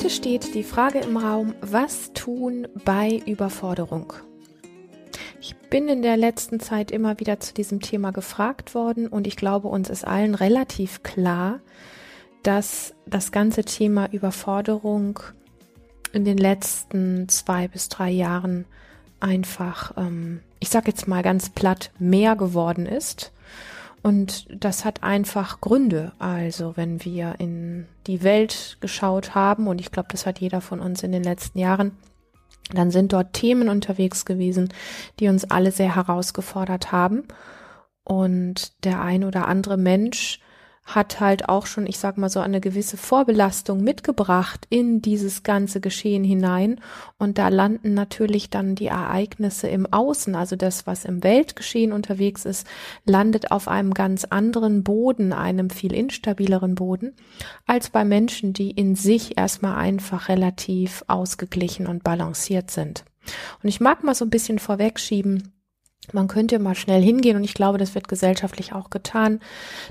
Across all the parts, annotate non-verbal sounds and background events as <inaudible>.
Heute steht die Frage im Raum, was tun bei Überforderung? Ich bin in der letzten Zeit immer wieder zu diesem Thema gefragt worden und ich glaube, uns ist allen relativ klar, dass das ganze Thema Überforderung in den letzten zwei bis drei Jahren einfach, ähm, ich sage jetzt mal ganz platt, mehr geworden ist und das hat einfach Gründe. Also wenn wir in die Welt geschaut haben, und ich glaube, das hat jeder von uns in den letzten Jahren, dann sind dort Themen unterwegs gewesen, die uns alle sehr herausgefordert haben. Und der ein oder andere Mensch hat halt auch schon, ich sag mal so, eine gewisse Vorbelastung mitgebracht in dieses ganze Geschehen hinein. Und da landen natürlich dann die Ereignisse im Außen, also das, was im Weltgeschehen unterwegs ist, landet auf einem ganz anderen Boden, einem viel instabileren Boden, als bei Menschen, die in sich erstmal einfach relativ ausgeglichen und balanciert sind. Und ich mag mal so ein bisschen vorwegschieben, man könnte mal schnell hingehen und ich glaube, das wird gesellschaftlich auch getan,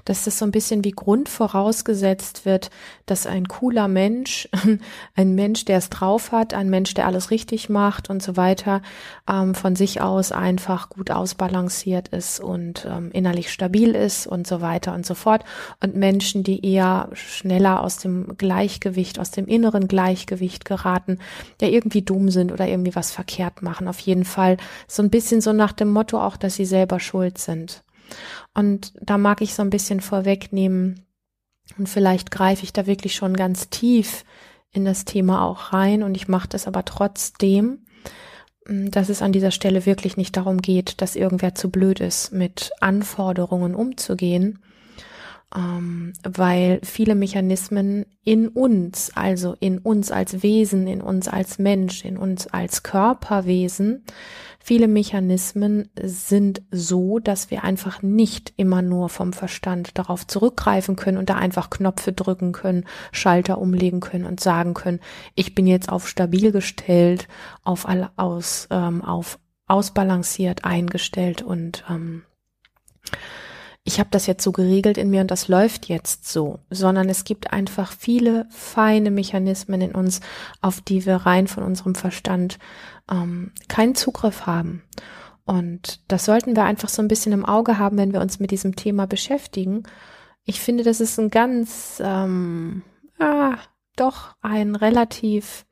dass das so ein bisschen wie Grund vorausgesetzt wird, dass ein cooler Mensch, <laughs> ein Mensch, der es drauf hat, ein Mensch, der alles richtig macht und so weiter, ähm, von sich aus einfach gut ausbalanciert ist und ähm, innerlich stabil ist und so weiter und so fort. Und Menschen, die eher schneller aus dem Gleichgewicht, aus dem inneren Gleichgewicht geraten, der irgendwie dumm sind oder irgendwie was verkehrt machen. Auf jeden Fall so ein bisschen so nach dem Motto auch, dass sie selber schuld sind. Und da mag ich so ein bisschen vorwegnehmen und vielleicht greife ich da wirklich schon ganz tief in das Thema auch rein und ich mache das aber trotzdem, mm, dass es an dieser Stelle wirklich nicht darum geht, dass irgendwer zu blöd ist, mit Anforderungen umzugehen, ähm, weil viele Mechanismen in uns, also in uns als Wesen, in uns als Mensch, in uns als Körperwesen, viele Mechanismen sind so, dass wir einfach nicht immer nur vom Verstand darauf zurückgreifen können und da einfach Knöpfe drücken können, Schalter umlegen können und sagen können, ich bin jetzt auf stabil gestellt, auf alle aus, ähm, auf ausbalanciert eingestellt und ähm, ich habe das jetzt so geregelt in mir und das läuft jetzt so, sondern es gibt einfach viele feine Mechanismen in uns, auf die wir rein von unserem Verstand ähm, keinen Zugriff haben. Und das sollten wir einfach so ein bisschen im Auge haben, wenn wir uns mit diesem Thema beschäftigen. Ich finde, das ist ein ganz, ähm, ja, doch ein relativ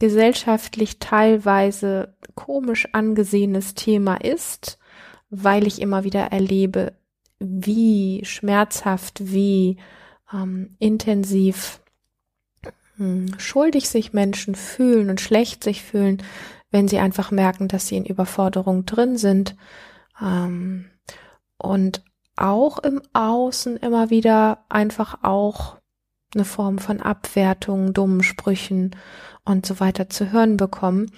gesellschaftlich teilweise komisch angesehenes Thema ist weil ich immer wieder erlebe, wie schmerzhaft, wie ähm, intensiv hm, schuldig sich Menschen fühlen und schlecht sich fühlen, wenn sie einfach merken, dass sie in Überforderung drin sind. Ähm, und auch im Außen immer wieder einfach auch eine Form von Abwertung, dummen Sprüchen und so weiter zu hören bekommen.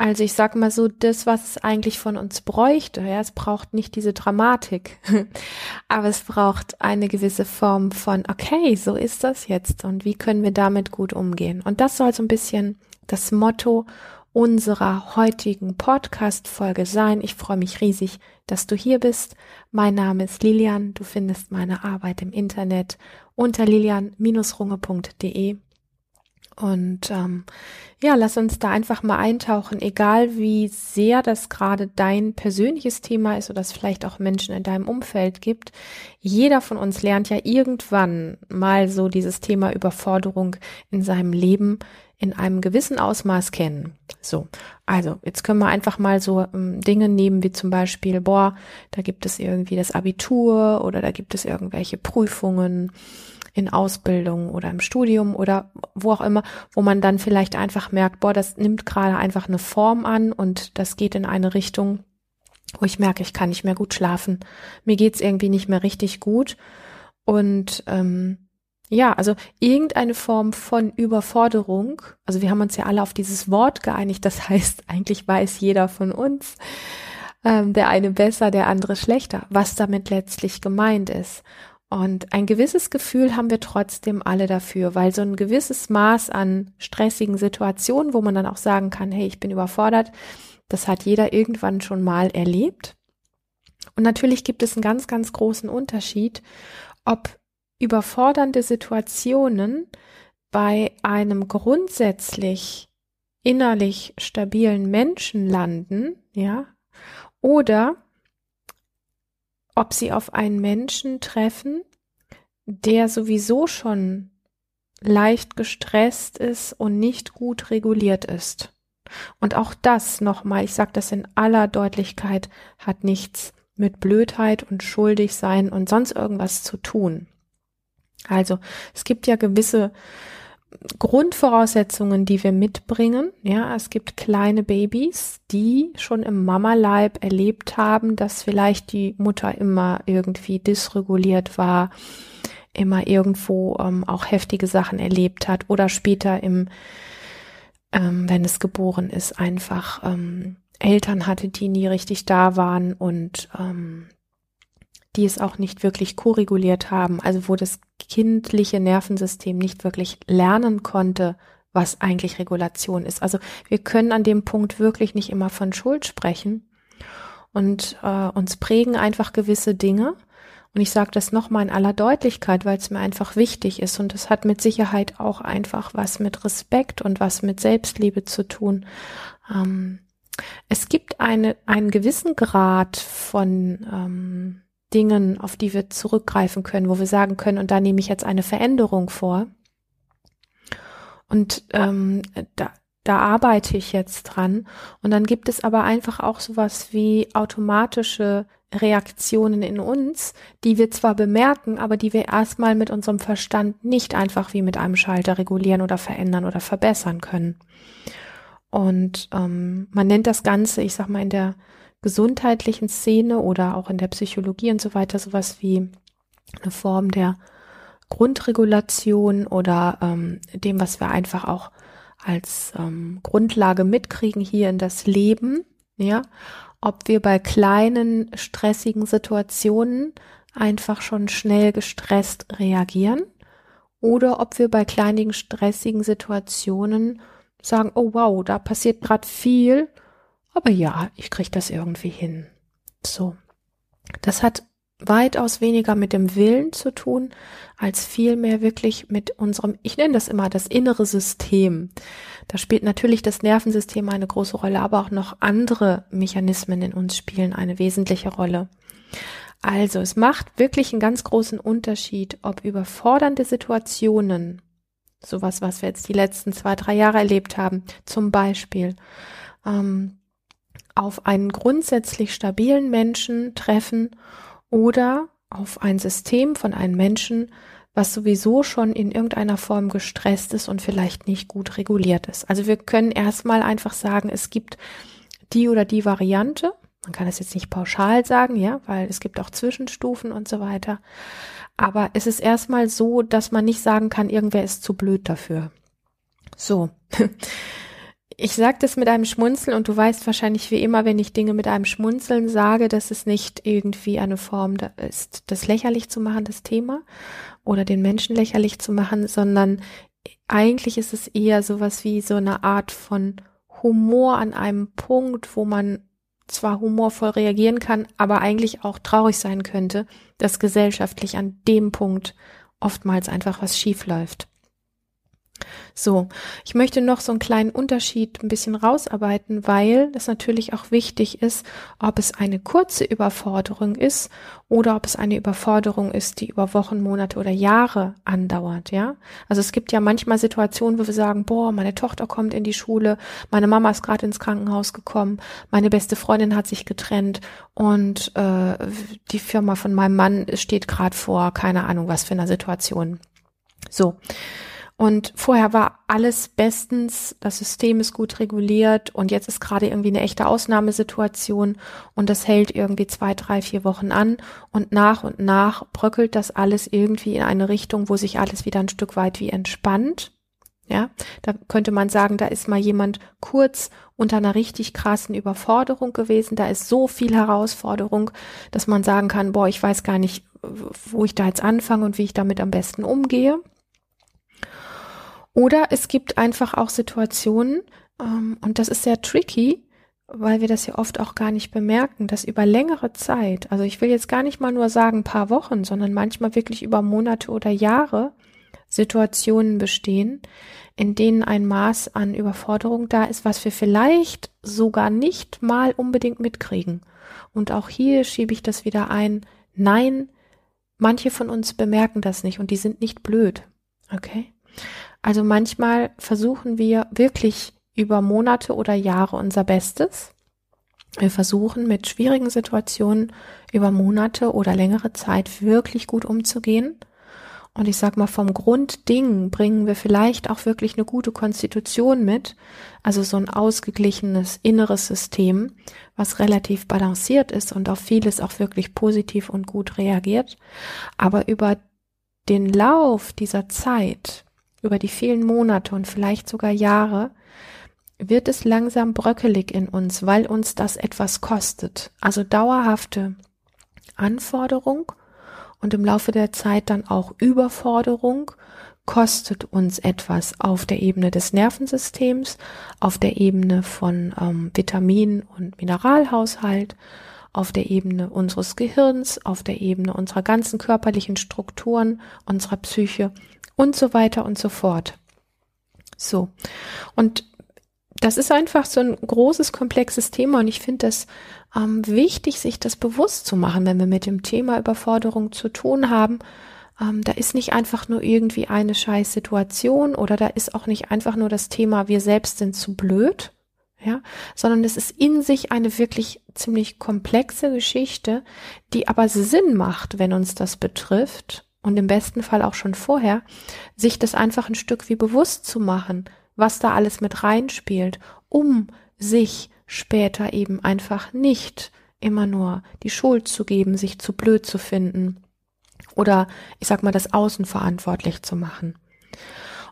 Also ich sag mal so, das, was es eigentlich von uns bräuchte, ja, es braucht nicht diese Dramatik, <laughs> aber es braucht eine gewisse Form von, okay, so ist das jetzt und wie können wir damit gut umgehen? Und das soll so ein bisschen das Motto unserer heutigen Podcast-Folge sein. Ich freue mich riesig, dass du hier bist. Mein Name ist Lilian. Du findest meine Arbeit im Internet unter lilian-runge.de. Und ähm, ja, lass uns da einfach mal eintauchen, egal wie sehr das gerade dein persönliches Thema ist oder es vielleicht auch Menschen in deinem Umfeld gibt. Jeder von uns lernt ja irgendwann mal so dieses Thema Überforderung in seinem Leben in einem gewissen Ausmaß kennen. So, also jetzt können wir einfach mal so ähm, Dinge nehmen wie zum Beispiel, boah, da gibt es irgendwie das Abitur oder da gibt es irgendwelche Prüfungen in Ausbildung oder im Studium oder wo auch immer, wo man dann vielleicht einfach merkt, boah, das nimmt gerade einfach eine Form an und das geht in eine Richtung, wo ich merke, ich kann nicht mehr gut schlafen. Mir geht's irgendwie nicht mehr richtig gut. Und ähm, ja, also irgendeine Form von Überforderung. Also wir haben uns ja alle auf dieses Wort geeinigt. Das heißt, eigentlich weiß jeder von uns, ähm, der eine besser, der andere schlechter, was damit letztlich gemeint ist. Und ein gewisses Gefühl haben wir trotzdem alle dafür, weil so ein gewisses Maß an stressigen Situationen, wo man dann auch sagen kann, hey, ich bin überfordert, das hat jeder irgendwann schon mal erlebt. Und natürlich gibt es einen ganz, ganz großen Unterschied, ob überfordernde Situationen bei einem grundsätzlich innerlich stabilen Menschen landen, ja, oder ob sie auf einen Menschen treffen, der sowieso schon leicht gestresst ist und nicht gut reguliert ist. Und auch das nochmal, ich sage das in aller Deutlichkeit, hat nichts mit Blödheit und schuldig sein und sonst irgendwas zu tun. Also es gibt ja gewisse Grundvoraussetzungen, die wir mitbringen. Ja, es gibt kleine Babys, die schon im Mamaleib erlebt haben, dass vielleicht die Mutter immer irgendwie dysreguliert war, immer irgendwo ähm, auch heftige Sachen erlebt hat oder später im, ähm, wenn es geboren ist, einfach ähm, Eltern hatte, die nie richtig da waren und ähm, die es auch nicht wirklich koreguliert haben, also wo das kindliche Nervensystem nicht wirklich lernen konnte, was eigentlich Regulation ist. Also wir können an dem Punkt wirklich nicht immer von Schuld sprechen und äh, uns prägen einfach gewisse Dinge. Und ich sage das nochmal in aller Deutlichkeit, weil es mir einfach wichtig ist. Und es hat mit Sicherheit auch einfach was mit Respekt und was mit Selbstliebe zu tun. Ähm, es gibt eine, einen gewissen Grad von ähm, Dingen, auf die wir zurückgreifen können, wo wir sagen können, und da nehme ich jetzt eine Veränderung vor. Und ähm, da, da arbeite ich jetzt dran. Und dann gibt es aber einfach auch sowas wie automatische Reaktionen in uns, die wir zwar bemerken, aber die wir erstmal mit unserem Verstand nicht einfach wie mit einem Schalter regulieren oder verändern oder verbessern können. Und ähm, man nennt das Ganze, ich sag mal, in der gesundheitlichen Szene oder auch in der Psychologie und so weiter sowas wie eine Form der Grundregulation oder ähm, dem, was wir einfach auch als ähm, Grundlage mitkriegen hier in das Leben, ja, ob wir bei kleinen stressigen Situationen einfach schon schnell gestresst reagieren oder ob wir bei kleinen stressigen Situationen sagen, oh wow, da passiert gerade viel aber ja, ich kriege das irgendwie hin. So. Das hat weitaus weniger mit dem Willen zu tun, als vielmehr wirklich mit unserem, ich nenne das immer das innere System. Da spielt natürlich das Nervensystem eine große Rolle, aber auch noch andere Mechanismen in uns spielen eine wesentliche Rolle. Also, es macht wirklich einen ganz großen Unterschied, ob überfordernde Situationen, sowas, was wir jetzt die letzten zwei, drei Jahre erlebt haben, zum Beispiel, ähm, auf einen grundsätzlich stabilen Menschen treffen oder auf ein System von einem Menschen, was sowieso schon in irgendeiner Form gestresst ist und vielleicht nicht gut reguliert ist. Also wir können erstmal einfach sagen, es gibt die oder die Variante. Man kann es jetzt nicht pauschal sagen, ja, weil es gibt auch Zwischenstufen und so weiter. Aber es ist erstmal so, dass man nicht sagen kann, irgendwer ist zu blöd dafür. So. <laughs> ich sage das mit einem Schmunzeln und du weißt wahrscheinlich wie immer, wenn ich Dinge mit einem Schmunzeln sage, dass es nicht irgendwie eine Form ist, das lächerlich zu machen, das Thema, oder den Menschen lächerlich zu machen, sondern eigentlich ist es eher sowas wie so eine Art von Humor an einem Punkt, wo man zwar humorvoll reagieren kann, aber eigentlich auch traurig sein könnte, dass gesellschaftlich an dem Punkt oftmals einfach was schief läuft. So, ich möchte noch so einen kleinen Unterschied ein bisschen rausarbeiten, weil es natürlich auch wichtig ist, ob es eine kurze Überforderung ist oder ob es eine Überforderung ist, die über Wochen, Monate oder Jahre andauert, ja? Also es gibt ja manchmal Situationen, wo wir sagen, boah, meine Tochter kommt in die Schule, meine Mama ist gerade ins Krankenhaus gekommen, meine beste Freundin hat sich getrennt und äh, die Firma von meinem Mann steht gerade vor, keine Ahnung was für einer Situation. So. Und vorher war alles bestens, das System ist gut reguliert und jetzt ist gerade irgendwie eine echte Ausnahmesituation und das hält irgendwie zwei, drei, vier Wochen an und nach und nach bröckelt das alles irgendwie in eine Richtung, wo sich alles wieder ein Stück weit wie entspannt. Ja, da könnte man sagen, da ist mal jemand kurz unter einer richtig krassen Überforderung gewesen. Da ist so viel Herausforderung, dass man sagen kann, boah, ich weiß gar nicht, wo ich da jetzt anfange und wie ich damit am besten umgehe. Oder es gibt einfach auch Situationen, ähm, und das ist sehr tricky, weil wir das ja oft auch gar nicht bemerken, dass über längere Zeit, also ich will jetzt gar nicht mal nur sagen ein paar Wochen, sondern manchmal wirklich über Monate oder Jahre, Situationen bestehen, in denen ein Maß an Überforderung da ist, was wir vielleicht sogar nicht mal unbedingt mitkriegen. Und auch hier schiebe ich das wieder ein. Nein, manche von uns bemerken das nicht und die sind nicht blöd. Okay? Also manchmal versuchen wir wirklich über Monate oder Jahre unser Bestes. Wir versuchen mit schwierigen Situationen über Monate oder längere Zeit wirklich gut umzugehen. Und ich sag mal, vom Grundding bringen wir vielleicht auch wirklich eine gute Konstitution mit, also so ein ausgeglichenes inneres System, was relativ balanciert ist und auf vieles auch wirklich positiv und gut reagiert. Aber über den Lauf dieser Zeit, über die vielen Monate und vielleicht sogar Jahre, wird es langsam bröckelig in uns, weil uns das etwas kostet. Also dauerhafte Anforderung und im Laufe der Zeit dann auch Überforderung kostet uns etwas auf der Ebene des Nervensystems, auf der Ebene von ähm, Vitamin- und Mineralhaushalt, auf der Ebene unseres Gehirns, auf der Ebene unserer ganzen körperlichen Strukturen, unserer Psyche und so weiter und so fort. So. Und das ist einfach so ein großes, komplexes Thema und ich finde das ähm, wichtig, sich das bewusst zu machen, wenn wir mit dem Thema Überforderung zu tun haben. Ähm, da ist nicht einfach nur irgendwie eine scheiß Situation oder da ist auch nicht einfach nur das Thema, wir selbst sind zu blöd, ja, sondern es ist in sich eine wirklich ziemlich komplexe Geschichte, die aber Sinn macht, wenn uns das betrifft und im besten Fall auch schon vorher, sich das einfach ein Stück wie bewusst zu machen, was da alles mit reinspielt, um sich später eben einfach nicht immer nur die Schuld zu geben, sich zu blöd zu finden oder ich sag mal das Außen verantwortlich zu machen.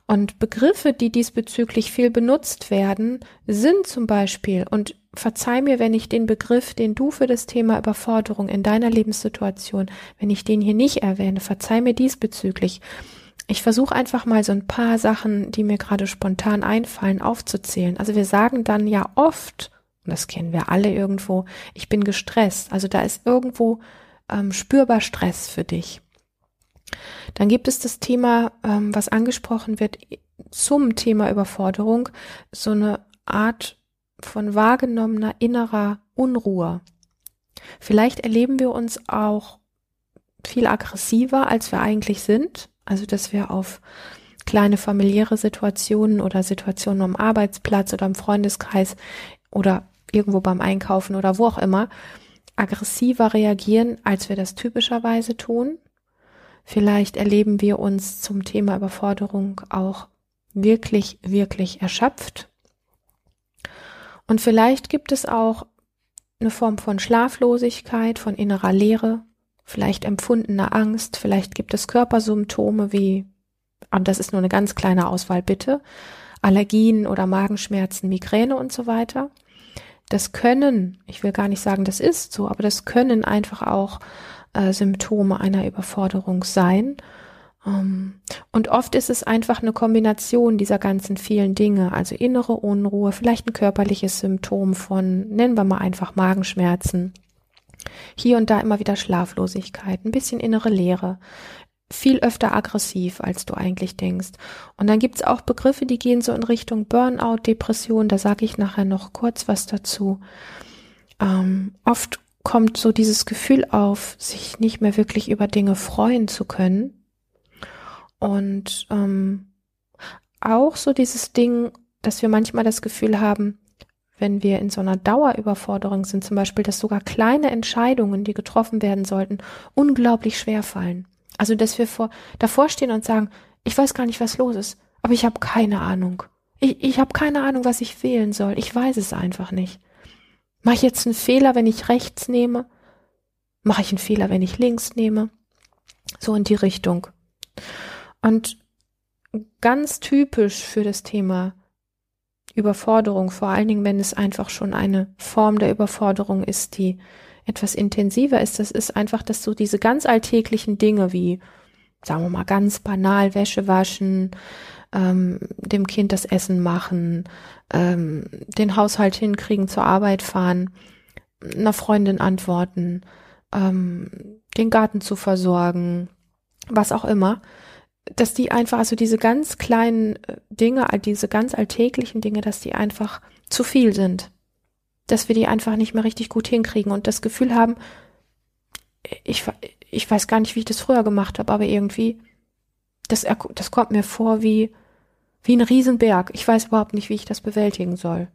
Und Begriffe, die diesbezüglich viel benutzt werden, sind zum Beispiel, und verzeih mir, wenn ich den Begriff, den du für das Thema Überforderung in deiner Lebenssituation, wenn ich den hier nicht erwähne, verzeih mir diesbezüglich. Ich versuche einfach mal so ein paar Sachen, die mir gerade spontan einfallen, aufzuzählen. Also wir sagen dann ja oft, und das kennen wir alle irgendwo, ich bin gestresst. Also da ist irgendwo ähm, spürbar Stress für dich. Dann gibt es das Thema, ähm, was angesprochen wird zum Thema Überforderung, so eine Art von wahrgenommener innerer Unruhe. Vielleicht erleben wir uns auch viel aggressiver, als wir eigentlich sind. Also, dass wir auf kleine familiäre Situationen oder Situationen am Arbeitsplatz oder im Freundeskreis oder irgendwo beim Einkaufen oder wo auch immer aggressiver reagieren, als wir das typischerweise tun. Vielleicht erleben wir uns zum Thema Überforderung auch wirklich, wirklich erschöpft. Und vielleicht gibt es auch eine Form von Schlaflosigkeit, von innerer Leere, vielleicht empfundener Angst, vielleicht gibt es Körpersymptome wie, und das ist nur eine ganz kleine Auswahl bitte, Allergien oder Magenschmerzen, Migräne und so weiter. Das können, ich will gar nicht sagen, das ist so, aber das können einfach auch äh, Symptome einer Überforderung sein. Ähm, und oft ist es einfach eine Kombination dieser ganzen vielen Dinge, also innere Unruhe, vielleicht ein körperliches Symptom von, nennen wir mal einfach Magenschmerzen, hier und da immer wieder Schlaflosigkeit, ein bisschen innere Leere, viel öfter aggressiv, als du eigentlich denkst. Und dann gibt's auch Begriffe, die gehen so in Richtung Burnout, Depression, da sage ich nachher noch kurz was dazu. Ähm, oft kommt so dieses Gefühl auf, sich nicht mehr wirklich über Dinge freuen zu können. Und ähm, auch so dieses Ding, dass wir manchmal das Gefühl haben, wenn wir in so einer Dauerüberforderung sind, zum Beispiel, dass sogar kleine Entscheidungen, die getroffen werden sollten, unglaublich schwer fallen. Also, dass wir vor, davor stehen und sagen, ich weiß gar nicht, was los ist, aber ich habe keine Ahnung. Ich, ich habe keine Ahnung, was ich wählen soll. Ich weiß es einfach nicht. Mache ich jetzt einen Fehler, wenn ich rechts nehme? Mache ich einen Fehler, wenn ich links nehme? So in die Richtung. Und ganz typisch für das Thema Überforderung, vor allen Dingen, wenn es einfach schon eine Form der Überforderung ist, die etwas intensiver ist, das ist einfach, dass so diese ganz alltäglichen Dinge wie, sagen wir mal ganz banal, Wäsche waschen, ähm, dem Kind das Essen machen, ähm, den Haushalt hinkriegen, zur Arbeit fahren, einer Freundin antworten, ähm, den Garten zu versorgen, was auch immer, dass die einfach, also diese ganz kleinen äh, Dinge, diese ganz alltäglichen Dinge, dass die einfach zu viel sind. Dass wir die einfach nicht mehr richtig gut hinkriegen und das Gefühl haben, ich, ich weiß gar nicht, wie ich das früher gemacht habe, aber irgendwie, das, das kommt mir vor wie, wie ein Riesenberg. Ich weiß überhaupt nicht, wie ich das bewältigen soll.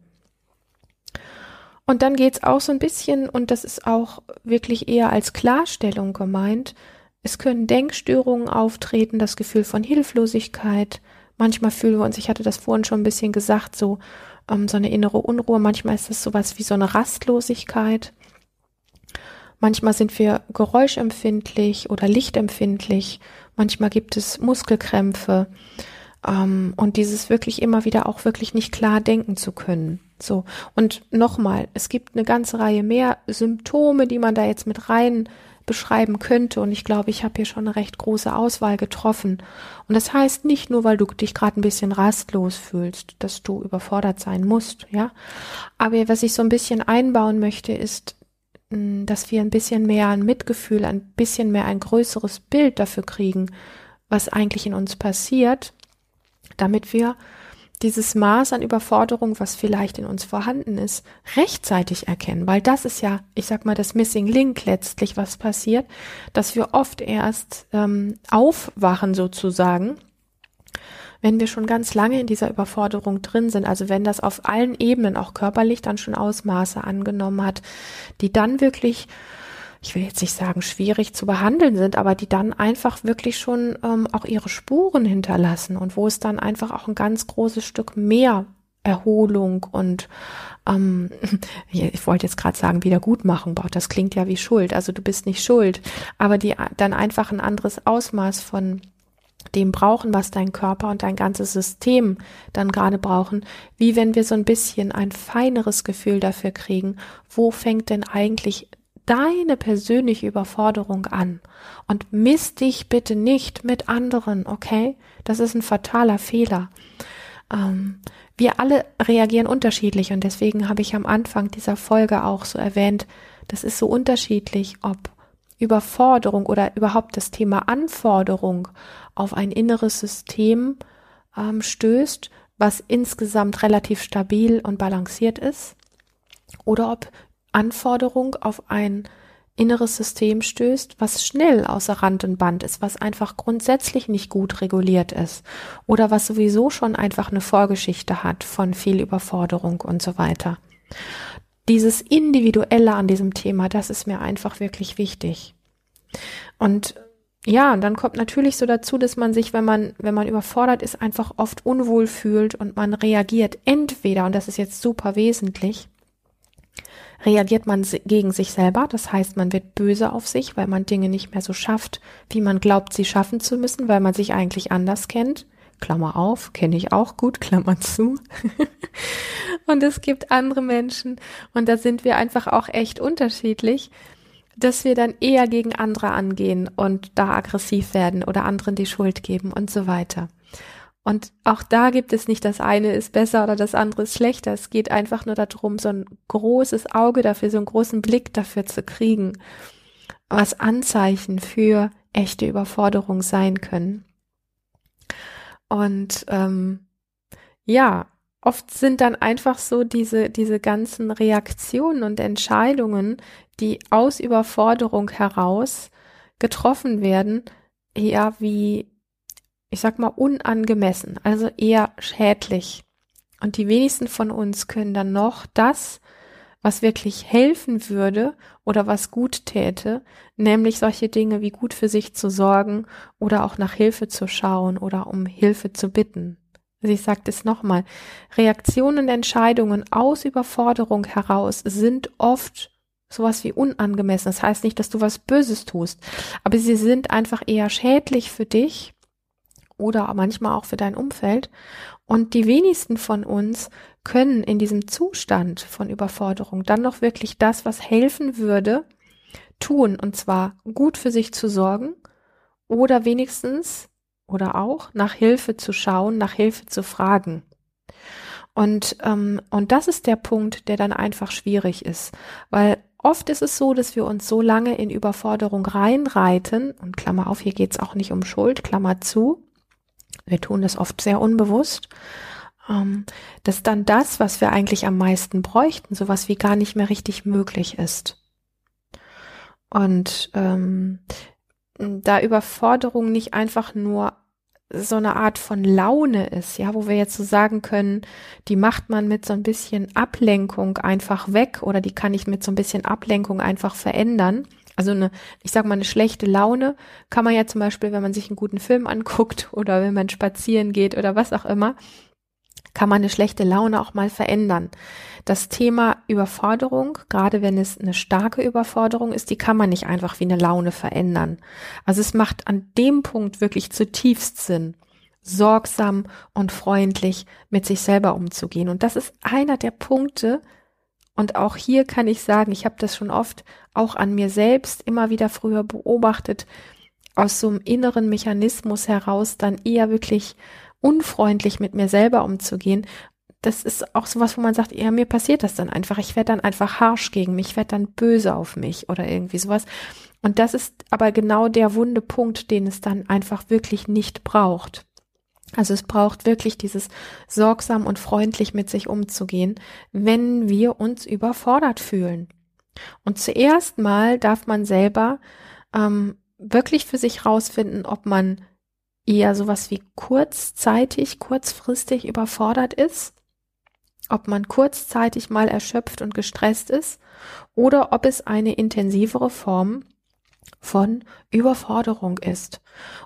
Und dann geht's auch so ein bisschen, und das ist auch wirklich eher als Klarstellung gemeint, es können Denkstörungen auftreten, das Gefühl von Hilflosigkeit. Manchmal fühlen wir uns, ich hatte das vorhin schon ein bisschen gesagt, so, ähm, so eine innere Unruhe. Manchmal ist es sowas wie so eine Rastlosigkeit. Manchmal sind wir geräuschempfindlich oder lichtempfindlich. Manchmal gibt es Muskelkrämpfe. Ähm, und dieses wirklich immer wieder auch wirklich nicht klar denken zu können. So. Und nochmal, es gibt eine ganze Reihe mehr Symptome, die man da jetzt mit rein beschreiben könnte. Und ich glaube, ich habe hier schon eine recht große Auswahl getroffen. Und das heißt nicht nur, weil du dich gerade ein bisschen rastlos fühlst, dass du überfordert sein musst, ja. Aber was ich so ein bisschen einbauen möchte, ist, hm, dass wir ein bisschen mehr ein Mitgefühl, ein bisschen mehr ein größeres Bild dafür kriegen, was eigentlich in uns passiert, damit wir dieses Maß an Überforderung, was vielleicht in uns vorhanden ist, rechtzeitig erkennen, weil das ist ja, ich sag mal, das Missing Link letztlich, was passiert, dass wir oft erst ähm, aufwachen sozusagen, wenn wir schon ganz lange in dieser Überforderung drin sind, also wenn das auf allen Ebenen, auch körperlich, dann schon Ausmaße angenommen hat, die dann wirklich ich will jetzt nicht sagen schwierig zu behandeln sind, aber die dann einfach wirklich schon ähm, auch ihre Spuren hinterlassen und wo es dann einfach auch ein ganz großes Stück mehr Erholung und ähm, <laughs> ich wollte jetzt gerade sagen Wiedergutmachung braucht. Das klingt ja wie Schuld. Also du bist nicht schuld, aber die dann einfach ein anderes Ausmaß von dem brauchen, was dein Körper und dein ganzes System dann gerade brauchen, wie wenn wir so ein bisschen ein feineres Gefühl dafür kriegen, wo fängt denn eigentlich deine persönliche Überforderung an und misst dich bitte nicht mit anderen, okay? Das ist ein fataler Fehler. Ähm, wir alle reagieren unterschiedlich und deswegen habe ich am Anfang dieser Folge auch so erwähnt, das ist so unterschiedlich, ob Überforderung oder überhaupt das Thema Anforderung auf ein inneres System ähm, stößt, was insgesamt relativ stabil und balanciert ist, oder ob Anforderung auf ein inneres System stößt, was schnell außer Rand und Band ist, was einfach grundsätzlich nicht gut reguliert ist oder was sowieso schon einfach eine Vorgeschichte hat von viel Überforderung und so weiter. Dieses Individuelle an diesem Thema, das ist mir einfach wirklich wichtig. Und ja, und dann kommt natürlich so dazu, dass man sich, wenn man, wenn man überfordert ist, einfach oft unwohl fühlt und man reagiert entweder, und das ist jetzt super wesentlich, reagiert man gegen sich selber. Das heißt, man wird böse auf sich, weil man Dinge nicht mehr so schafft, wie man glaubt, sie schaffen zu müssen, weil man sich eigentlich anders kennt. Klammer auf, kenne ich auch gut, <laughs> Klammer zu. <laughs> und es gibt andere Menschen, und da sind wir einfach auch echt unterschiedlich, dass wir dann eher gegen andere angehen und da aggressiv werden oder anderen die Schuld geben und so weiter. Und auch da gibt es nicht das eine ist besser oder das andere ist schlechter. Es geht einfach nur darum, so ein großes Auge dafür, so einen großen Blick dafür zu kriegen, was Anzeichen für echte Überforderung sein können. Und ähm, ja, oft sind dann einfach so diese, diese ganzen Reaktionen und Entscheidungen, die aus Überforderung heraus getroffen werden, eher wie ich sag mal, unangemessen, also eher schädlich. Und die wenigsten von uns können dann noch das, was wirklich helfen würde oder was gut täte, nämlich solche Dinge wie gut für sich zu sorgen oder auch nach Hilfe zu schauen oder um Hilfe zu bitten. Also ich sage es nochmal, Reaktionen Entscheidungen aus Überforderung heraus sind oft sowas wie unangemessen. Das heißt nicht, dass du was Böses tust, aber sie sind einfach eher schädlich für dich oder manchmal auch für dein Umfeld. Und die wenigsten von uns können in diesem Zustand von Überforderung dann noch wirklich das, was helfen würde, tun. Und zwar gut für sich zu sorgen oder wenigstens oder auch nach Hilfe zu schauen, nach Hilfe zu fragen. Und, ähm, und das ist der Punkt, der dann einfach schwierig ist, weil oft ist es so, dass wir uns so lange in Überforderung reinreiten, und Klammer auf, hier geht's auch nicht um Schuld, Klammer zu, wir tun das oft sehr unbewusst, ähm, dass dann das, was wir eigentlich am meisten bräuchten, sowas wie gar nicht mehr richtig möglich ist. Und ähm, da Überforderung nicht einfach nur so eine Art von Laune ist, ja, wo wir jetzt so sagen können, die macht man mit so ein bisschen Ablenkung einfach weg oder die kann ich mit so ein bisschen Ablenkung einfach verändern. Also eine, ich sag mal, eine schlechte Laune kann man ja zum Beispiel, wenn man sich einen guten Film anguckt <laughs> oder wenn man spazieren geht oder was auch immer, kann man eine schlechte Laune auch mal verändern. Das Thema Überforderung, gerade wenn es eine starke Überforderung ist, die kann man nicht einfach wie eine Laune verändern. Also es macht an dem Punkt wirklich zutiefst Sinn, sorgsam und freundlich mit sich selber umzugehen. Und das ist einer der Punkte, und auch hier kann ich sagen, ich habe das schon oft auch an mir selbst immer wieder früher beobachtet, aus so einem inneren Mechanismus heraus dann eher wirklich unfreundlich mit mir selber umzugehen, das ist auch sowas, wo man sagt, ja, mir passiert das dann einfach. Ich werde dann einfach harsch gegen mich, ich werde dann böse auf mich oder irgendwie sowas. Und das ist aber genau der wunde Punkt, den es dann einfach wirklich nicht braucht. Also es braucht wirklich dieses sorgsam und freundlich mit sich umzugehen, wenn wir uns überfordert fühlen. Und zuerst mal darf man selber ähm, wirklich für sich rausfinden, ob man eher sowas wie kurzzeitig, kurzfristig überfordert ist, ob man kurzzeitig mal erschöpft und gestresst ist oder ob es eine intensivere Form von Überforderung ist.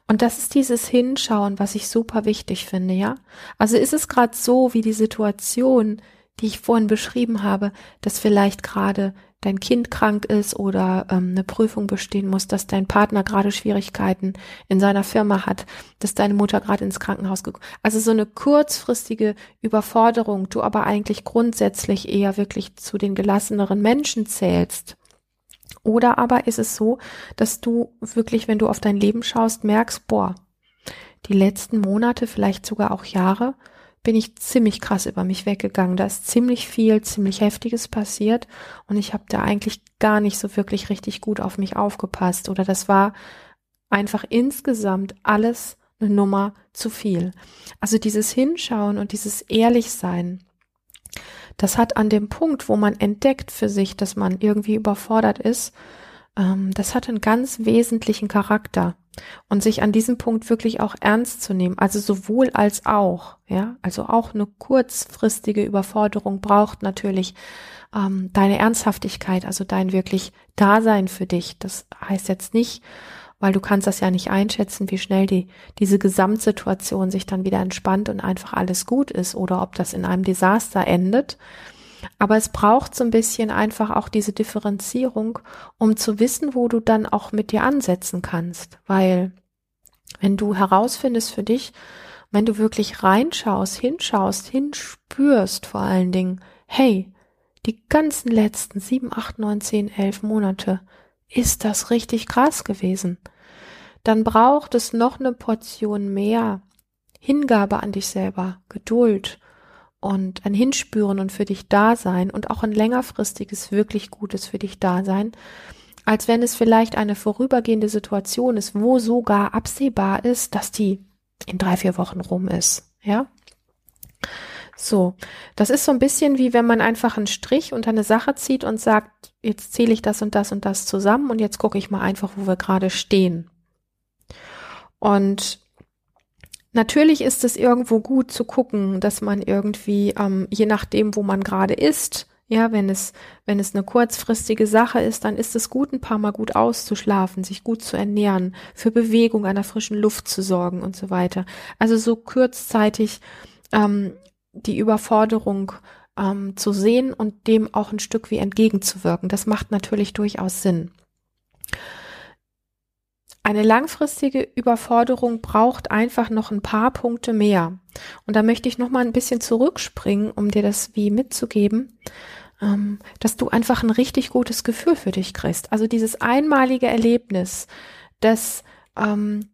Und das ist dieses Hinschauen, was ich super wichtig finde, ja? Also ist es gerade so, wie die Situation, die ich vorhin beschrieben habe, dass vielleicht gerade dein Kind krank ist oder ähm, eine Prüfung bestehen muss, dass dein Partner gerade Schwierigkeiten in seiner Firma hat, dass deine Mutter gerade ins Krankenhaus gekommen Also so eine kurzfristige Überforderung, du aber eigentlich grundsätzlich eher wirklich zu den gelasseneren Menschen zählst. Oder aber ist es so, dass du wirklich, wenn du auf dein Leben schaust, merkst, boah, die letzten Monate, vielleicht sogar auch Jahre, bin ich ziemlich krass über mich weggegangen. Da ist ziemlich viel, ziemlich heftiges passiert und ich habe da eigentlich gar nicht so wirklich richtig gut auf mich aufgepasst oder das war einfach insgesamt alles eine Nummer zu viel. Also dieses Hinschauen und dieses Ehrlichsein, das hat an dem Punkt, wo man entdeckt für sich, dass man irgendwie überfordert ist, ähm, das hat einen ganz wesentlichen Charakter und sich an diesem Punkt wirklich auch ernst zu nehmen, also sowohl als auch, ja, also auch eine kurzfristige Überforderung braucht natürlich ähm, deine Ernsthaftigkeit, also dein wirklich Dasein für dich. Das heißt jetzt nicht, weil du kannst das ja nicht einschätzen, wie schnell die diese Gesamtsituation sich dann wieder entspannt und einfach alles gut ist oder ob das in einem Desaster endet. Aber es braucht so ein bisschen einfach auch diese Differenzierung, um zu wissen, wo du dann auch mit dir ansetzen kannst. Weil wenn du herausfindest für dich, wenn du wirklich reinschaust, hinschaust, hinspürst vor allen Dingen, hey, die ganzen letzten sieben, acht, neun, zehn, elf Monate, ist das richtig krass gewesen. Dann braucht es noch eine Portion mehr Hingabe an dich selber, Geduld und ein Hinspüren und für dich da sein und auch ein längerfristiges, wirklich Gutes für dich da sein, als wenn es vielleicht eine vorübergehende Situation ist, wo sogar absehbar ist, dass die in drei, vier Wochen rum ist. Ja? So, das ist so ein bisschen wie wenn man einfach einen Strich unter eine Sache zieht und sagt, jetzt zähle ich das und das und das zusammen und jetzt gucke ich mal einfach, wo wir gerade stehen. Und Natürlich ist es irgendwo gut zu gucken, dass man irgendwie, ähm, je nachdem, wo man gerade ist, ja, wenn es, wenn es eine kurzfristige Sache ist, dann ist es gut, ein paar Mal gut auszuschlafen, sich gut zu ernähren, für Bewegung einer frischen Luft zu sorgen und so weiter. Also so kurzzeitig ähm, die Überforderung ähm, zu sehen und dem auch ein Stück wie entgegenzuwirken. Das macht natürlich durchaus Sinn. Eine langfristige Überforderung braucht einfach noch ein paar Punkte mehr. Und da möchte ich noch mal ein bisschen zurückspringen, um dir das wie mitzugeben, ähm, dass du einfach ein richtig gutes Gefühl für dich kriegst. Also dieses einmalige Erlebnis, dass ähm,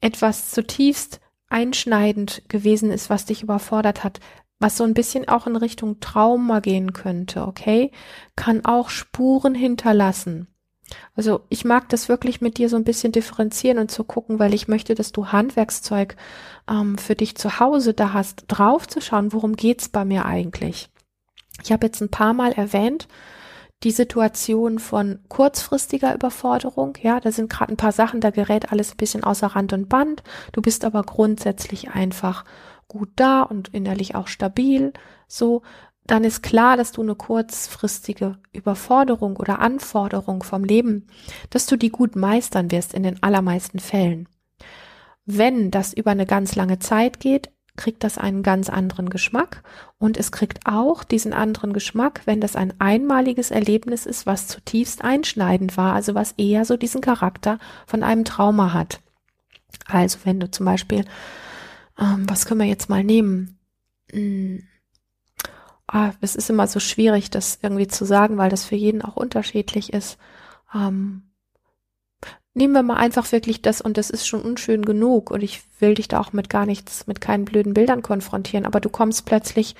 etwas zutiefst einschneidend gewesen ist, was dich überfordert hat, was so ein bisschen auch in Richtung Trauma gehen könnte, okay, kann auch Spuren hinterlassen. Also ich mag das wirklich mit dir so ein bisschen differenzieren und zu gucken, weil ich möchte, dass du Handwerkszeug ähm, für dich zu Hause da hast, drauf zu schauen, worum geht's bei mir eigentlich. Ich habe jetzt ein paar Mal erwähnt, die Situation von kurzfristiger Überforderung. Ja, da sind gerade ein paar Sachen, da gerät alles ein bisschen außer Rand und Band. Du bist aber grundsätzlich einfach gut da und innerlich auch stabil. So, dann ist klar, dass du eine kurzfristige Überforderung oder Anforderung vom Leben, dass du die gut meistern wirst in den allermeisten Fällen. Wenn das über eine ganz lange Zeit geht, kriegt das einen ganz anderen Geschmack und es kriegt auch diesen anderen Geschmack, wenn das ein einmaliges Erlebnis ist, was zutiefst einschneidend war, also was eher so diesen Charakter von einem Trauma hat. Also wenn du zum Beispiel, ähm, was können wir jetzt mal nehmen? Hm ah, es ist immer so schwierig, das irgendwie zu sagen, weil das für jeden auch unterschiedlich ist. Ähm, nehmen wir mal einfach wirklich das und das ist schon unschön genug und ich will dich da auch mit gar nichts, mit keinen blöden Bildern konfrontieren, aber du kommst plötzlich,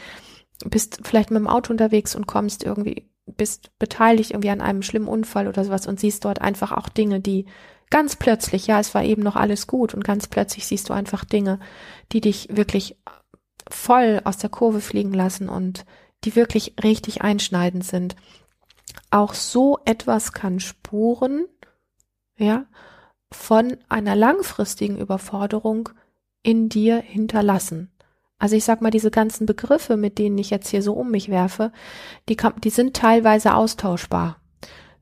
bist vielleicht mit dem Auto unterwegs und kommst irgendwie, bist beteiligt irgendwie an einem schlimmen Unfall oder sowas und siehst dort einfach auch Dinge, die ganz plötzlich, ja, es war eben noch alles gut und ganz plötzlich siehst du einfach Dinge, die dich wirklich voll aus der Kurve fliegen lassen und die wirklich richtig einschneidend sind. Auch so etwas kann Spuren, ja, von einer langfristigen Überforderung in dir hinterlassen. Also ich sag mal, diese ganzen Begriffe, mit denen ich jetzt hier so um mich werfe, die, die sind teilweise austauschbar.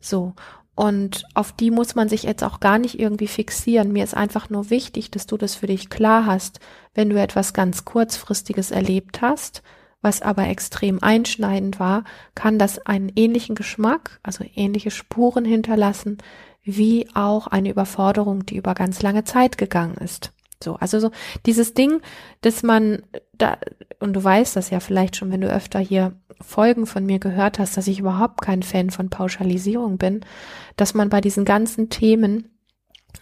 So. Und auf die muss man sich jetzt auch gar nicht irgendwie fixieren. Mir ist einfach nur wichtig, dass du das für dich klar hast, wenn du etwas ganz kurzfristiges erlebt hast, was aber extrem einschneidend war, kann das einen ähnlichen Geschmack, also ähnliche Spuren hinterlassen, wie auch eine Überforderung, die über ganz lange Zeit gegangen ist. So, also so dieses Ding, dass man da, und du weißt das ja vielleicht schon, wenn du öfter hier Folgen von mir gehört hast, dass ich überhaupt kein Fan von Pauschalisierung bin, dass man bei diesen ganzen Themen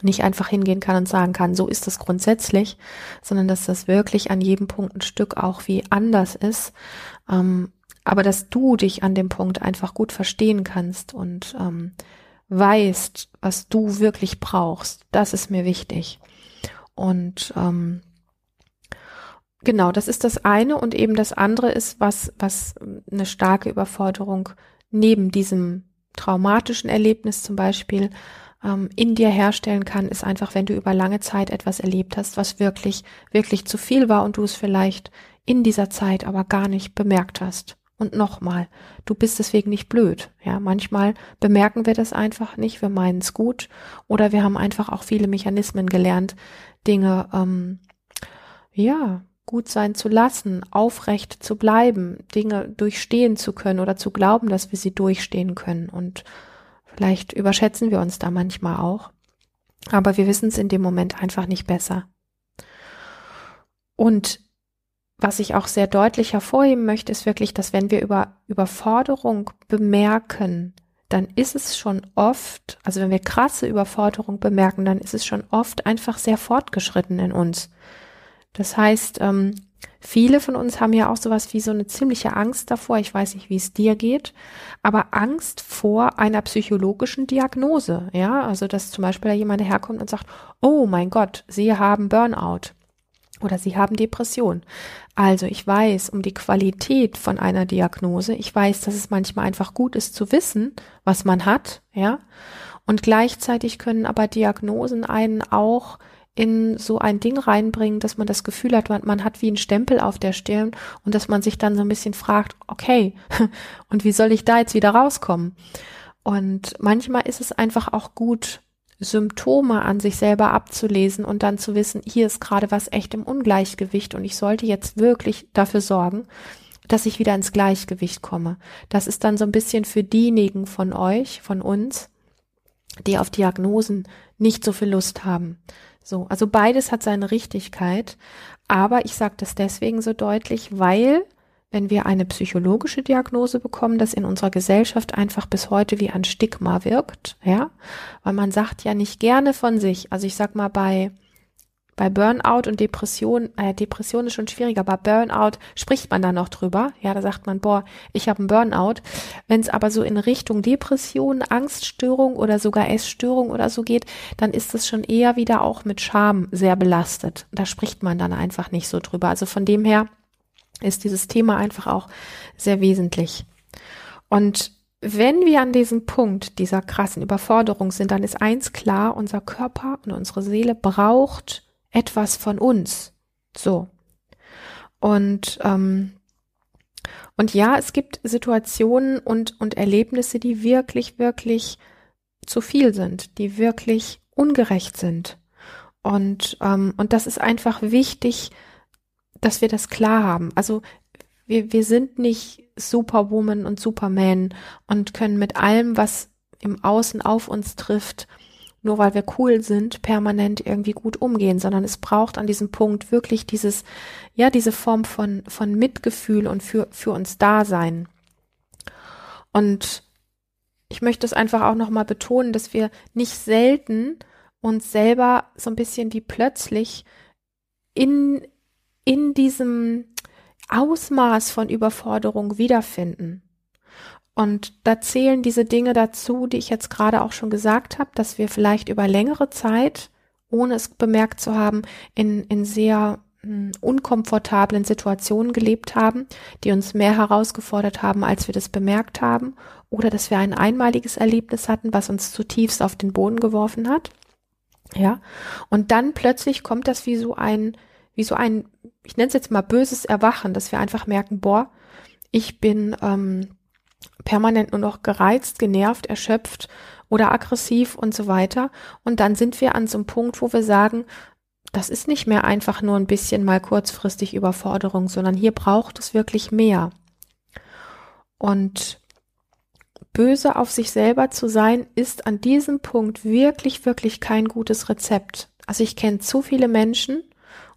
nicht einfach hingehen kann und sagen kann, so ist das grundsätzlich, sondern dass das wirklich an jedem Punkt ein Stück auch wie anders ist. Ähm, aber dass du dich an dem Punkt einfach gut verstehen kannst und ähm, weißt, was du wirklich brauchst, das ist mir wichtig. Und ähm, genau, das ist das eine und eben das andere ist, was, was eine starke Überforderung neben diesem traumatischen Erlebnis zum Beispiel ähm, in dir herstellen kann, ist einfach, wenn du über lange Zeit etwas erlebt hast, was wirklich, wirklich zu viel war und du es vielleicht in dieser Zeit aber gar nicht bemerkt hast. Und nochmal, du bist deswegen nicht blöd. Ja, manchmal bemerken wir das einfach nicht, wir meinen es gut oder wir haben einfach auch viele Mechanismen gelernt, Dinge, ähm, ja, gut sein zu lassen, aufrecht zu bleiben, Dinge durchstehen zu können oder zu glauben, dass wir sie durchstehen können. Und vielleicht überschätzen wir uns da manchmal auch. Aber wir wissen es in dem Moment einfach nicht besser. Und was ich auch sehr deutlich hervorheben möchte, ist wirklich, dass wenn wir über Überforderung bemerken, dann ist es schon oft, also wenn wir krasse Überforderung bemerken, dann ist es schon oft einfach sehr fortgeschritten in uns. Das heißt, ähm, viele von uns haben ja auch sowas wie so eine ziemliche Angst davor. Ich weiß nicht, wie es dir geht, aber Angst vor einer psychologischen Diagnose. Ja, also dass zum Beispiel da jemand herkommt und sagt, oh mein Gott, Sie haben Burnout oder Sie haben Depression. Also ich weiß um die Qualität von einer Diagnose. Ich weiß, dass es manchmal einfach gut ist zu wissen, was man hat, ja. Und gleichzeitig können aber Diagnosen einen auch in so ein Ding reinbringen, dass man das Gefühl hat, man, hat wie einen Stempel auf der Stirn und dass man sich dann so ein bisschen fragt, okay, <laughs> und wie soll ich da jetzt wieder rauskommen? Und manchmal ist es einfach auch gut, Symptome an sich selber abzulesen und dann zu wissen, hier ist gerade was echt im Ungleichgewicht und ich sollte jetzt wirklich dafür sorgen, dass ich wieder ins Gleichgewicht komme. Das ist dann so ein bisschen für diejenigen von euch, von uns, die auf Diagnosen nicht so viel Lust haben. So, also beides hat seine Richtigkeit, aber ich sage das deswegen so deutlich, weil wenn wir eine psychologische Diagnose bekommen, das in unserer Gesellschaft einfach bis heute wie ein Stigma wirkt, ja, weil man sagt ja nicht gerne von sich. Also ich sag mal bei bei Burnout und Depression, äh, Depression ist schon schwieriger, bei Burnout spricht man da noch drüber. Ja, da sagt man, boah, ich habe einen Burnout. Wenn es aber so in Richtung Depression, Angststörung oder sogar Essstörung oder so geht, dann ist es schon eher wieder auch mit Scham sehr belastet. Da spricht man dann einfach nicht so drüber. Also von dem her ist dieses Thema einfach auch sehr wesentlich. Und wenn wir an diesem Punkt dieser krassen Überforderung sind, dann ist eins klar, unser Körper und unsere Seele braucht etwas von uns. So. Und, ähm, und ja, es gibt Situationen und, und Erlebnisse, die wirklich, wirklich zu viel sind, die wirklich ungerecht sind. Und, ähm, und das ist einfach wichtig, dass wir das klar haben. Also wir, wir sind nicht Superwoman und Superman und können mit allem, was im Außen auf uns trifft, nur weil wir cool sind, permanent irgendwie gut umgehen, sondern es braucht an diesem Punkt wirklich dieses, ja, diese Form von, von Mitgefühl und für, für uns Dasein. Und ich möchte es einfach auch nochmal betonen, dass wir nicht selten uns selber so ein bisschen wie plötzlich in, in diesem Ausmaß von Überforderung wiederfinden. Und da zählen diese Dinge dazu, die ich jetzt gerade auch schon gesagt habe, dass wir vielleicht über längere Zeit, ohne es bemerkt zu haben, in, in sehr hm, unkomfortablen Situationen gelebt haben, die uns mehr herausgefordert haben, als wir das bemerkt haben, oder dass wir ein einmaliges Erlebnis hatten, was uns zutiefst auf den Boden geworfen hat. Ja. Und dann plötzlich kommt das wie so ein, wie so ein, ich nenne es jetzt mal böses Erwachen, dass wir einfach merken, boah, ich bin ähm, permanent nur noch gereizt, genervt, erschöpft oder aggressiv und so weiter. Und dann sind wir an so einem Punkt, wo wir sagen, das ist nicht mehr einfach nur ein bisschen mal kurzfristig Überforderung, sondern hier braucht es wirklich mehr. Und böse auf sich selber zu sein, ist an diesem Punkt wirklich, wirklich kein gutes Rezept. Also ich kenne zu viele Menschen,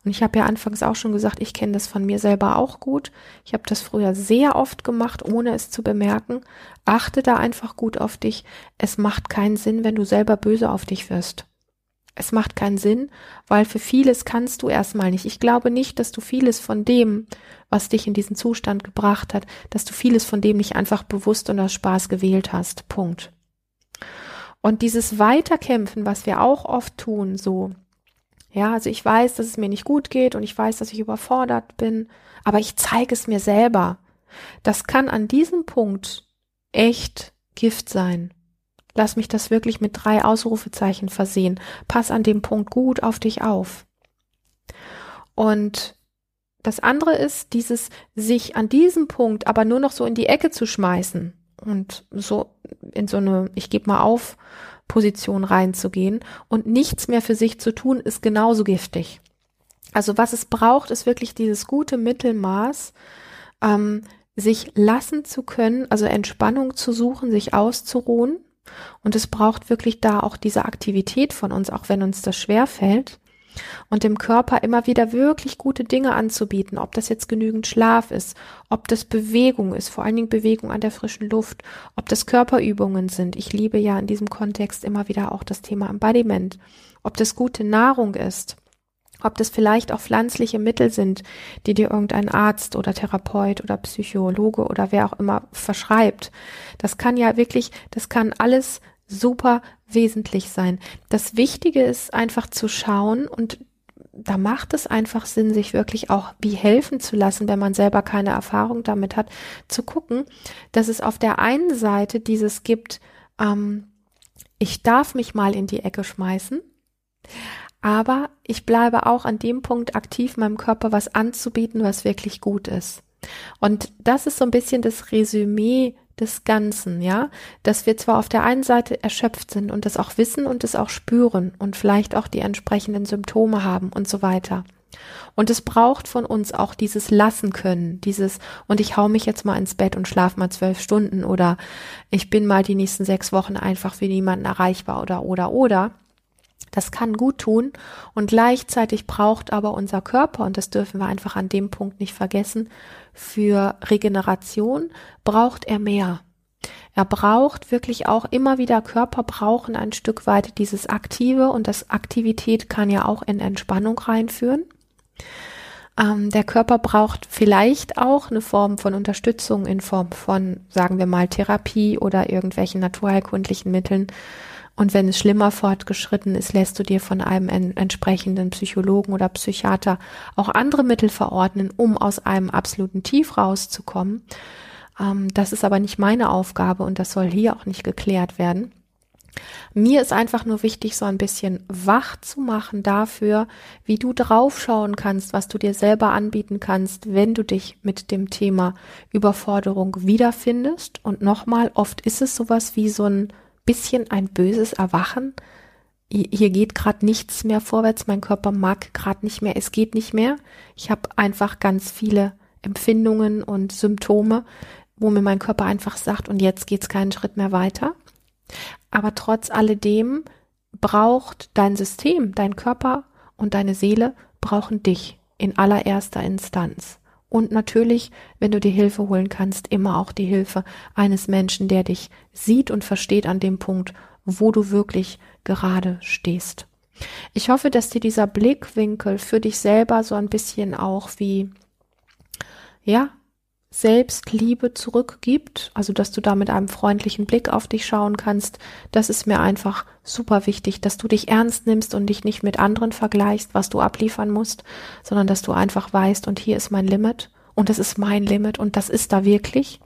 und ich habe ja anfangs auch schon gesagt, ich kenne das von mir selber auch gut. Ich habe das früher sehr oft gemacht, ohne es zu bemerken. Achte da einfach gut auf dich. Es macht keinen Sinn, wenn du selber böse auf dich wirst. Es macht keinen Sinn, weil für vieles kannst du erstmal nicht. Ich glaube nicht, dass du vieles von dem, was dich in diesen Zustand gebracht hat, dass du vieles von dem nicht einfach bewusst und aus Spaß gewählt hast. Punkt. Und dieses Weiterkämpfen, was wir auch oft tun, so, ja, also ich weiß, dass es mir nicht gut geht und ich weiß, dass ich überfordert bin, aber ich zeige es mir selber. Das kann an diesem Punkt echt Gift sein. Lass mich das wirklich mit drei Ausrufezeichen versehen. Pass an dem Punkt gut auf dich auf. Und das andere ist dieses sich an diesem Punkt aber nur noch so in die Ecke zu schmeißen und so in so eine ich gebe mal auf Position reinzugehen und nichts mehr für sich zu tun, ist genauso giftig. Also was es braucht, ist wirklich dieses gute Mittelmaß, ähm, sich lassen zu können, also Entspannung zu suchen, sich auszuruhen. Und es braucht wirklich da auch diese Aktivität von uns, auch wenn uns das schwer fällt und dem Körper immer wieder wirklich gute Dinge anzubieten, ob das jetzt genügend Schlaf ist, ob das Bewegung ist, vor allen Dingen Bewegung an der frischen Luft, ob das Körperübungen sind. Ich liebe ja in diesem Kontext immer wieder auch das Thema Embodiment, ob das gute Nahrung ist, ob das vielleicht auch pflanzliche Mittel sind, die dir irgendein Arzt oder Therapeut oder Psychologe oder wer auch immer verschreibt. Das kann ja wirklich, das kann alles super wesentlich sein. Das Wichtige ist einfach zu schauen und da macht es einfach Sinn, sich wirklich auch wie helfen zu lassen, wenn man selber keine Erfahrung damit hat, zu gucken, dass es auf der einen Seite dieses gibt, ähm, ich darf mich mal in die Ecke schmeißen, aber ich bleibe auch an dem Punkt aktiv, meinem Körper was anzubieten, was wirklich gut ist. Und das ist so ein bisschen das Resümee des Ganzen, ja, dass wir zwar auf der einen Seite erschöpft sind und das auch wissen und es auch spüren und vielleicht auch die entsprechenden Symptome haben und so weiter. Und es braucht von uns auch dieses Lassen können, dieses, und ich hau mich jetzt mal ins Bett und schlaf mal zwölf Stunden oder ich bin mal die nächsten sechs Wochen einfach für niemanden erreichbar oder, oder, oder. Das kann gut tun und gleichzeitig braucht aber unser Körper, und das dürfen wir einfach an dem Punkt nicht vergessen, für Regeneration braucht er mehr. Er braucht wirklich auch immer wieder Körper brauchen ein Stück weit dieses Aktive und das Aktivität kann ja auch in Entspannung reinführen. Ähm, der Körper braucht vielleicht auch eine Form von Unterstützung in Form von, sagen wir mal, Therapie oder irgendwelchen naturheilkundlichen Mitteln. Und wenn es schlimmer fortgeschritten ist, lässt du dir von einem en entsprechenden Psychologen oder Psychiater auch andere Mittel verordnen, um aus einem absoluten Tief rauszukommen. Ähm, das ist aber nicht meine Aufgabe und das soll hier auch nicht geklärt werden. Mir ist einfach nur wichtig, so ein bisschen wach zu machen dafür, wie du draufschauen kannst, was du dir selber anbieten kannst, wenn du dich mit dem Thema Überforderung wiederfindest. Und nochmal, oft ist es sowas wie so ein bisschen ein böses Erwachen. Hier geht gerade nichts mehr vorwärts, mein Körper mag gerade nicht mehr, es geht nicht mehr. Ich habe einfach ganz viele Empfindungen und Symptome, wo mir mein Körper einfach sagt, und jetzt geht's keinen Schritt mehr weiter. Aber trotz alledem braucht dein System, dein Körper und deine Seele brauchen dich in allererster Instanz. Und natürlich, wenn du dir Hilfe holen kannst, immer auch die Hilfe eines Menschen, der dich sieht und versteht an dem Punkt, wo du wirklich gerade stehst. Ich hoffe, dass dir dieser Blickwinkel für dich selber so ein bisschen auch wie, ja, Selbstliebe zurückgibt, also dass du da mit einem freundlichen Blick auf dich schauen kannst, das ist mir einfach super wichtig, dass du dich ernst nimmst und dich nicht mit anderen vergleichst, was du abliefern musst, sondern dass du einfach weißt, und hier ist mein Limit und das ist mein Limit und das ist da wirklich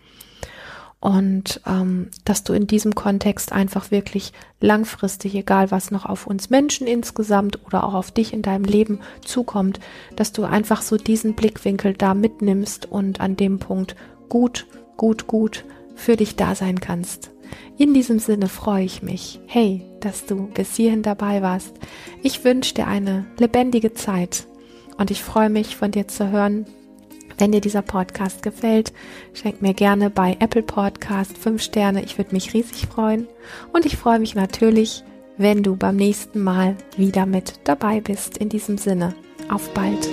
und ähm, dass du in diesem Kontext einfach wirklich langfristig, egal was noch auf uns Menschen insgesamt oder auch auf dich in deinem Leben zukommt, dass du einfach so diesen Blickwinkel da mitnimmst und an dem Punkt gut, gut, gut für dich da sein kannst. In diesem Sinne freue ich mich, hey, dass du bis hierhin dabei warst. Ich wünsche dir eine lebendige Zeit und ich freue mich von dir zu hören, wenn dir dieser Podcast gefällt, schenk mir gerne bei Apple Podcast 5 Sterne. Ich würde mich riesig freuen. Und ich freue mich natürlich, wenn du beim nächsten Mal wieder mit dabei bist. In diesem Sinne, auf bald.